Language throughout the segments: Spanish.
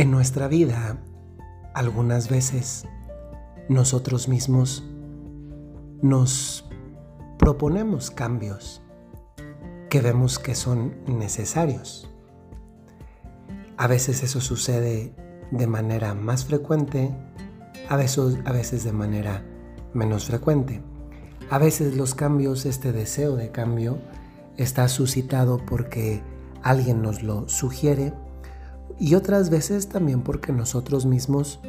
En nuestra vida, algunas veces nosotros mismos nos proponemos cambios que vemos que son necesarios. A veces eso sucede de manera más frecuente, a veces, a veces de manera menos frecuente. A veces los cambios, este deseo de cambio, está suscitado porque alguien nos lo sugiere y otras veces también porque nosotros mismos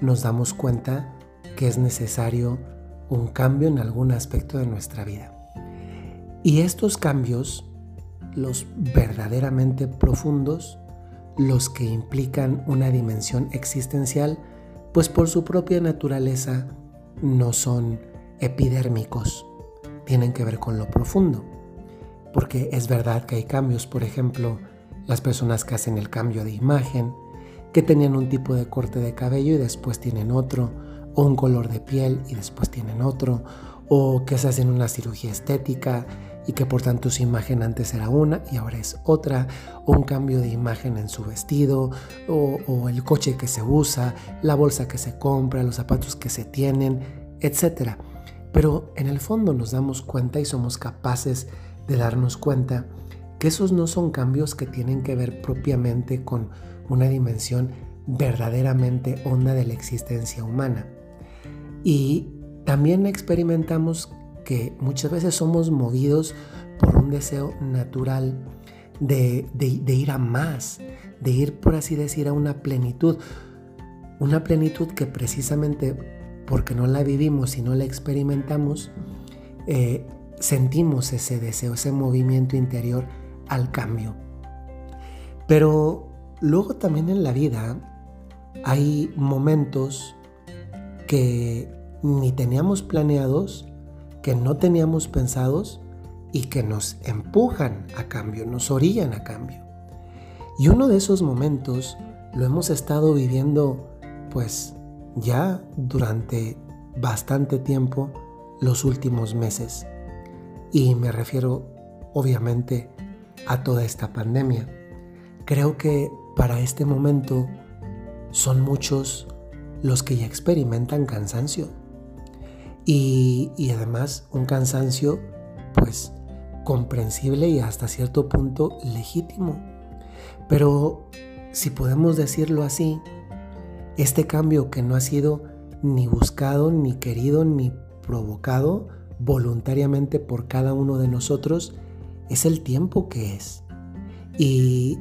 nos damos cuenta que es necesario un cambio en algún aspecto de nuestra vida. Y estos cambios, los verdaderamente profundos, los que implican una dimensión existencial, pues por su propia naturaleza no son epidérmicos, tienen que ver con lo profundo. Porque es verdad que hay cambios, por ejemplo, las personas que hacen el cambio de imagen, que tenían un tipo de corte de cabello y después tienen otro, o un color de piel y después tienen otro, o que se hacen una cirugía estética y que por tanto su imagen antes era una y ahora es otra, o un cambio de imagen en su vestido, o, o el coche que se usa, la bolsa que se compra, los zapatos que se tienen, etc. Pero en el fondo nos damos cuenta y somos capaces de darnos cuenta que esos no son cambios que tienen que ver propiamente con una dimensión verdaderamente honda de la existencia humana. Y también experimentamos que muchas veces somos movidos por un deseo natural de, ir a más, de ir, por así decir, a una plenitud. Una plenitud que precisamente porque no la vivimos y no la experimentamos, eh, sentimos ese deseo, ese movimiento interior al cambio. Pero luego también en la vida hay momentos que ni teníamos planeados que no teníamos pensados y que nos empujan a cambio, nos orillan a cambio. Y uno de esos momentos lo hemos estado viviendo pues ya durante bastante tiempo los últimos meses. Y me refiero obviamente a toda esta pandemia. Creo que para este momento son muchos los que ya experimentan cansancio y, además un cansancio pues comprensible y hasta cierto punto legítimo. Pero si podemos decirlo así, este cambio que no ha sido ni buscado, ni querido, ni provocado voluntariamente por cada uno de nosotros, es el tiempo que es. Y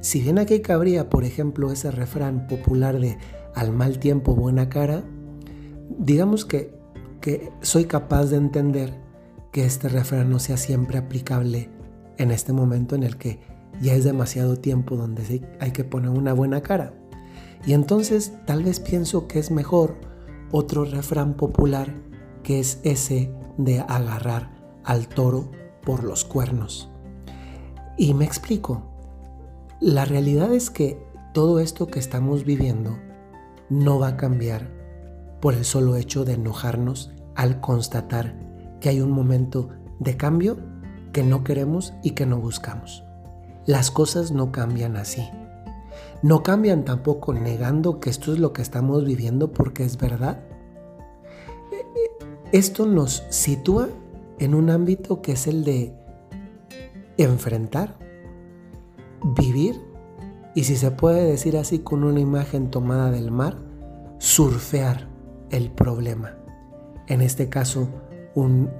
si bien aquí cabría, por ejemplo, ese refrán popular de al mal tiempo buena cara, digamos que que soy capaz de entender que este refrán no sea siempre aplicable en este momento en el que ya es demasiado tiempo donde hay que poner una buena cara. Y entonces tal vez pienso que es mejor otro refrán popular que es ese de agarrar al toro por los cuernos. Y me explico. La realidad es que todo esto que estamos viviendo no va a cambiar por el solo hecho de enojarnos al constatar que hay un momento de cambio que no queremos y que no buscamos. Las cosas no cambian así. No cambian tampoco negando que esto es lo que estamos viviendo porque es verdad. Esto nos sitúa en un ámbito que es el de enfrentar, vivir y si se puede decir así con una imagen tomada del mar, surfear el problema. En este caso, un,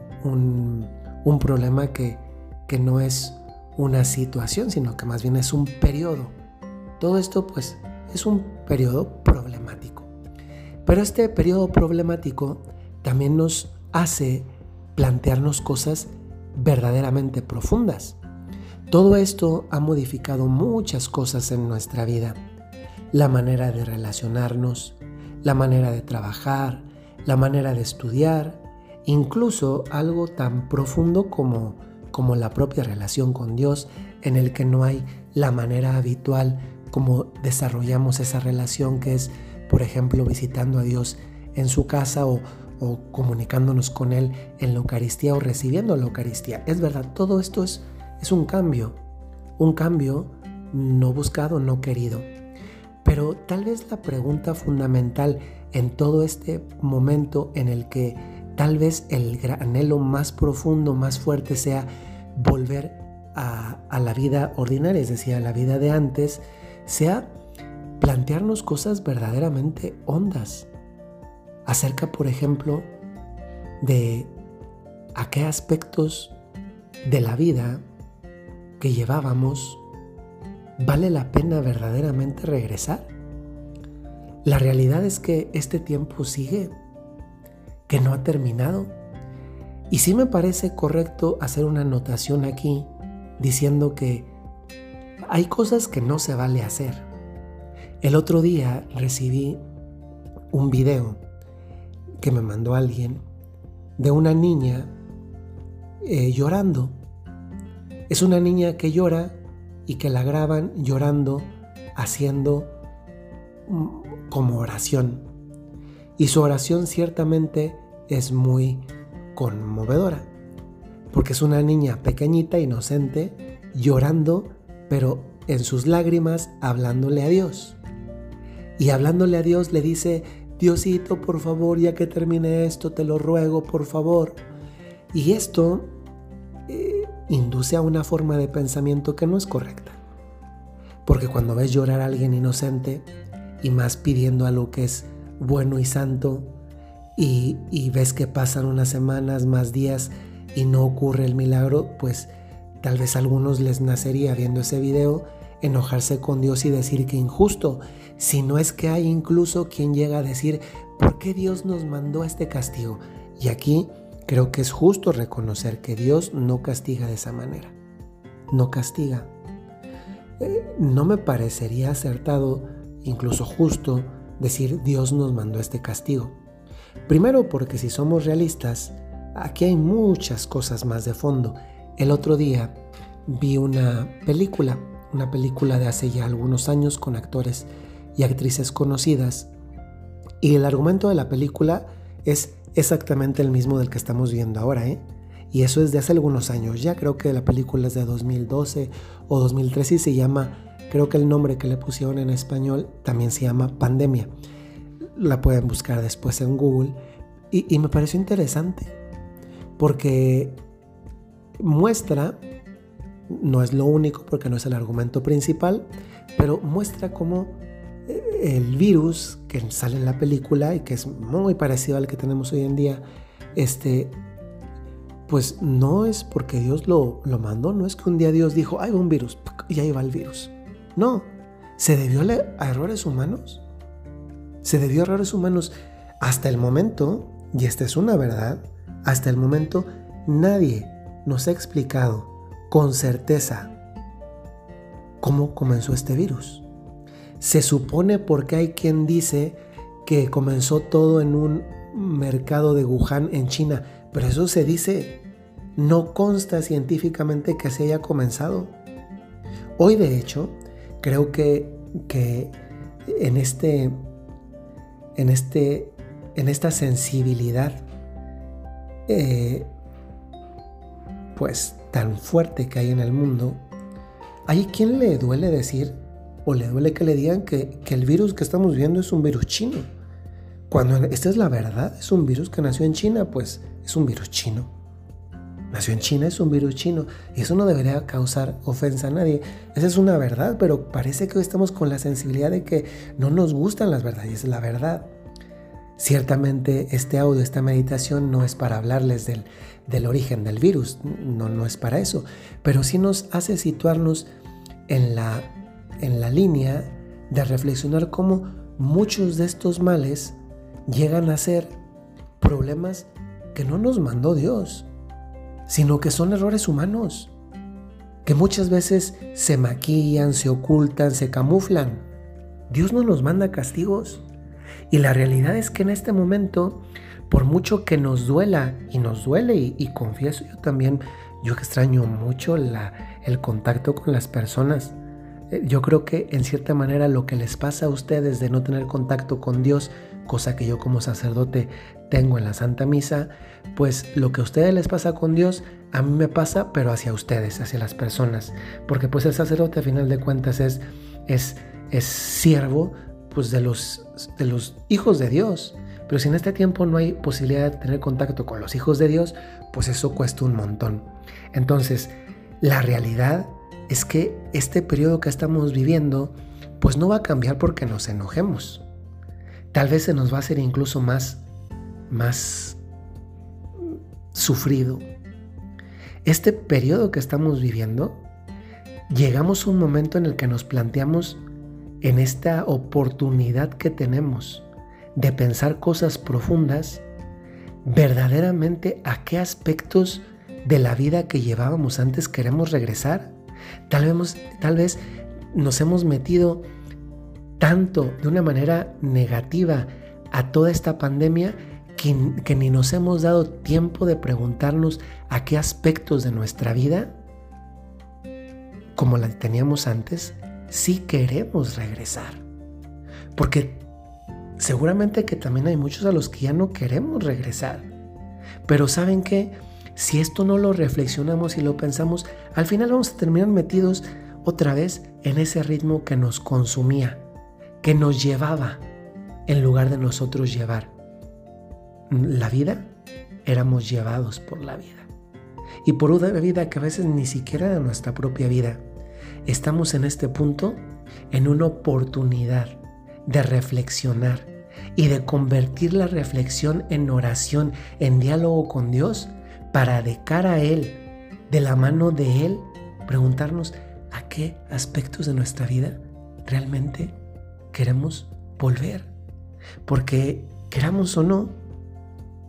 problema que, que no es una situación, sino que más bien es un periodo. Todo esto pues es un periodo problemático. Pero este periodo problemático también nos hace plantearnos cosas verdaderamente profundas. Todo esto ha modificado muchas cosas en nuestra vida. La manera de relacionarnos, la manera de trabajar, la manera de estudiar, incluso algo tan profundo como, como la propia relación con Dios, en el que no hay la manera habitual como desarrollamos esa relación que es, por ejemplo, visitando a Dios en su casa o, o comunicándonos con Él en la Eucaristía o recibiendo la Eucaristía. Es verdad, todo esto es, es un cambio, un cambio no buscado, no querido. Pero tal vez la pregunta fundamental en todo este momento en el que tal vez el anhelo más profundo, más fuerte sea volver a, a la vida ordinaria, es decir, a la vida de antes, sea plantearnos cosas verdaderamente hondas acerca, por ejemplo, de a qué aspectos de la vida que llevábamos vale la pena verdaderamente regresar. La realidad es que este tiempo sigue, que no ha terminado. Y sí me parece correcto hacer una anotación aquí diciendo que hay cosas que no se vale hacer. El otro día recibí un video que me mandó alguien de una niña eh, llorando. Es una niña que llora y que la graban llorando, haciendo mm, como oración. Y su oración ciertamente es muy conmovedora, porque es una niña pequeñita, inocente, llorando, pero en sus lágrimas hablándole a Dios. Y hablándole a Dios le dice, Diosito, por favor, ya que termine esto, te lo ruego, por favor. Y esto eh, induce a una forma de pensamiento que no es correcta. Porque cuando ves llorar a alguien inocente y más pidiendo algo que es bueno y santo, y, y ves que pasan unas semanas, más días y no ocurre el milagro, pues tal vez a algunos les nacería viendo ese video enojarse con Dios y decir que injusto, si no es que hay incluso quien llega a decir, ¿por qué Dios nos mandó este castigo? Y aquí creo que es justo reconocer que Dios no castiga de esa manera. No castiga. Eh, no me parecería acertado, incluso justo, decir Dios nos mandó este castigo. Primero porque si somos realistas, aquí hay muchas cosas más de fondo. El otro día vi una película una película de hace ya algunos años con actores y actrices conocidas. Y el argumento de la película es exactamente el mismo del que estamos viendo ahora, ¿eh? Y eso es de hace algunos años. Ya creo que la película es de 2012 o 2013 y se llama, creo que el nombre que le pusieron en español también se llama Pandemia. La pueden buscar después en Google. Y, y me pareció interesante porque muestra no es lo único porque no es el argumento principal, pero muestra cómo eh, el virus que sale en la película y que es muy parecido al que tenemos hoy en día, este, pues no es porque Dios lo, lo mandó, no es que un día Dios dijo, hay un virus y ahí va el virus. No, se debió a errores humanos. Se debió a errores humanos. Hasta el momento, y esta es una verdad, hasta el momento nadie nos ha explicado con certeza cómo comenzó este virus. Se supone porque hay quien dice que comenzó todo en un mercado de Wuhan en China, pero eso se dice, no consta científicamente que se haya comenzado. Hoy de hecho, creo que, que en, este, en, este, en esta sensibilidad, eh, pues tan fuerte que hay en el mundo, hay quien le duele decir o le duele que le digan que, el virus que estamos viendo es un virus chino. Cuando esta es la verdad, es un virus que nació en China, pues es un virus chino. Nació en China, es un virus chino. Y eso no debería causar ofensa a nadie. Esa es una verdad, pero parece que hoy estamos con la sensibilidad de que no nos gustan las verdades. Es la verdad. Ciertamente este audio, esta meditación no es para hablarles del, origen del virus, no, no es para eso, pero sí nos hace situarnos en la, en la línea de reflexionar cómo muchos de estos males llegan a ser problemas que no nos mandó Dios, sino que son errores humanos, que muchas veces se maquillan, se ocultan, se camuflan. Dios no nos manda castigos. Y la realidad es que en este momento por mucho que nos duela, y nos duele, y, confieso yo también, yo extraño mucho el contacto con las personas. Eh, yo creo que en cierta manera lo que les pasa a ustedes de no tener contacto con Dios, cosa que yo como sacerdote tengo en la Santa Misa, pues lo que a ustedes les pasa con Dios, a mí me pasa, pero hacia ustedes, hacia las personas. Porque pues el sacerdote a final de cuentas es, es es siervo pues, de, los, de los hijos de Dios. Pero si en este tiempo no hay posibilidad de tener contacto con los hijos de Dios, pues eso cuesta un montón. Entonces, la realidad es que este periodo que estamos viviendo, pues no va a cambiar porque nos enojemos. Tal vez se nos va a hacer incluso más, más sufrido. Este periodo que estamos viviendo, llegamos a un momento en el que nos planteamos en esta oportunidad que tenemos de pensar cosas profundas, verdaderamente a qué aspectos de la vida que llevábamos antes queremos regresar. Tal vez, tal vez nos hemos metido tanto de una manera negativa a toda esta pandemia que, que, ni nos hemos dado tiempo de preguntarnos a qué aspectos de nuestra vida, como la teníamos antes, sí queremos regresar. Porque seguramente que también hay muchos a los que ya no queremos regresar. Pero ¿saben qué? Si esto no lo reflexionamos y lo pensamos, al final vamos a terminar metidos otra vez en ese ritmo que nos consumía, que nos llevaba, en lugar de nosotros llevar. La vida, éramos llevados por la vida. Y por una vida que a veces ni siquiera era nuestra propia vida. Estamos en este punto en una oportunidad de reflexionar y de convertir la reflexión en oración, en diálogo con Dios para de cara a Él, de la mano de Él, preguntarnos a qué aspectos de nuestra vida realmente queremos volver. Porque queramos o no,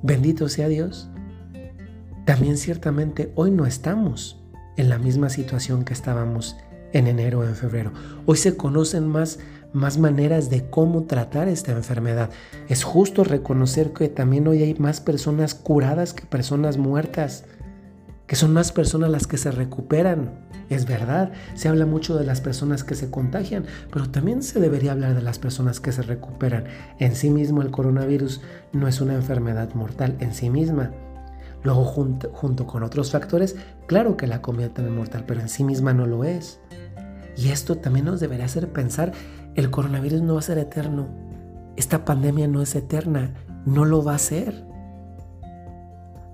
bendito sea Dios, también ciertamente hoy no estamos en la misma situación que estábamos en enero o en febrero. Hoy se conocen más, más maneras de cómo tratar esta enfermedad. Es justo reconocer que también hoy hay más personas curadas que personas muertas, que son más personas las que se recuperan. Es verdad, se habla mucho de las personas que se contagian, pero también se debería hablar de las personas que se recuperan. En sí mismo el coronavirus no es una enfermedad mortal en sí misma. Luego junto, junto con otros factores, claro que la convierte en mortal, pero en sí misma no lo es. Y esto también nos debería hacer pensar, el coronavirus no va a ser eterno. Esta pandemia no es eterna, no lo va a ser.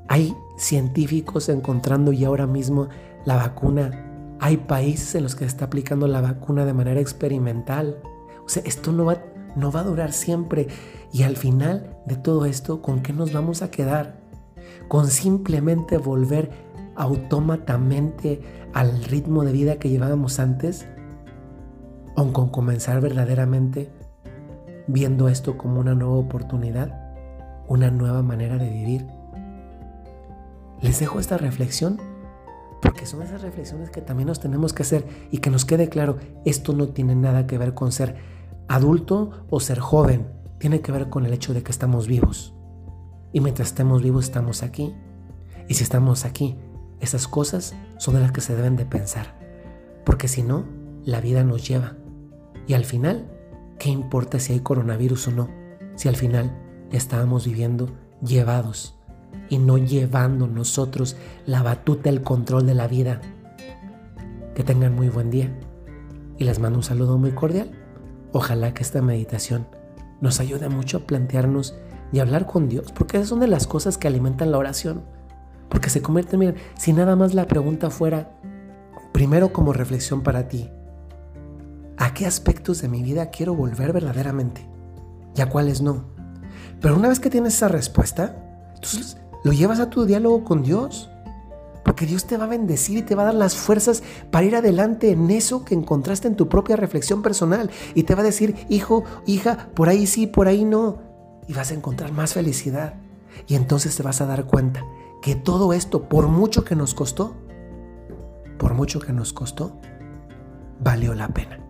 Hay científicos encontrando ya ahora mismo la vacuna. Hay países en los que se está aplicando la vacuna de manera experimental. O sea, esto no va, no va a durar siempre. Y al final de todo esto, ¿con qué nos vamos a quedar? Con simplemente volver autómatamente al ritmo de vida que llevábamos antes o con comenzar verdaderamente viendo esto como una nueva oportunidad, una nueva manera de vivir. Les dejo esta reflexión porque son esas reflexiones que también nos tenemos que hacer y que nos quede claro, esto no tiene nada que ver con ser adulto o ser joven, tiene que ver con el hecho de que estamos vivos. Y mientras estemos vivos estamos aquí. Y si estamos aquí, esas cosas son de las que se deben de pensar. Porque si no, la vida nos lleva y al final, ¿qué importa si hay coronavirus o no? Si al final estábamos viviendo llevados y no llevando nosotros la batuta, el control de la vida. Que tengan muy buen día y les mando un saludo muy cordial. Ojalá que esta meditación nos ayude mucho a plantearnos y hablar con Dios, porque esas son de las cosas que alimentan la oración. Porque se convierte, miren, si nada más la pregunta fuera, primero como reflexión para ti, a qué aspectos de mi vida quiero volver verdaderamente y a cuáles no. Pero una vez que tienes esa respuesta, entonces lo llevas a tu diálogo con Dios. Porque Dios te va a bendecir y te va a dar las fuerzas para ir adelante en eso que encontraste en tu propia reflexión personal. Y te va a decir, hijo, hija, por ahí sí, por ahí no. Y vas a encontrar más felicidad. Y entonces te vas a dar cuenta que todo esto, por mucho que nos costó, por mucho que nos costó, valió la pena.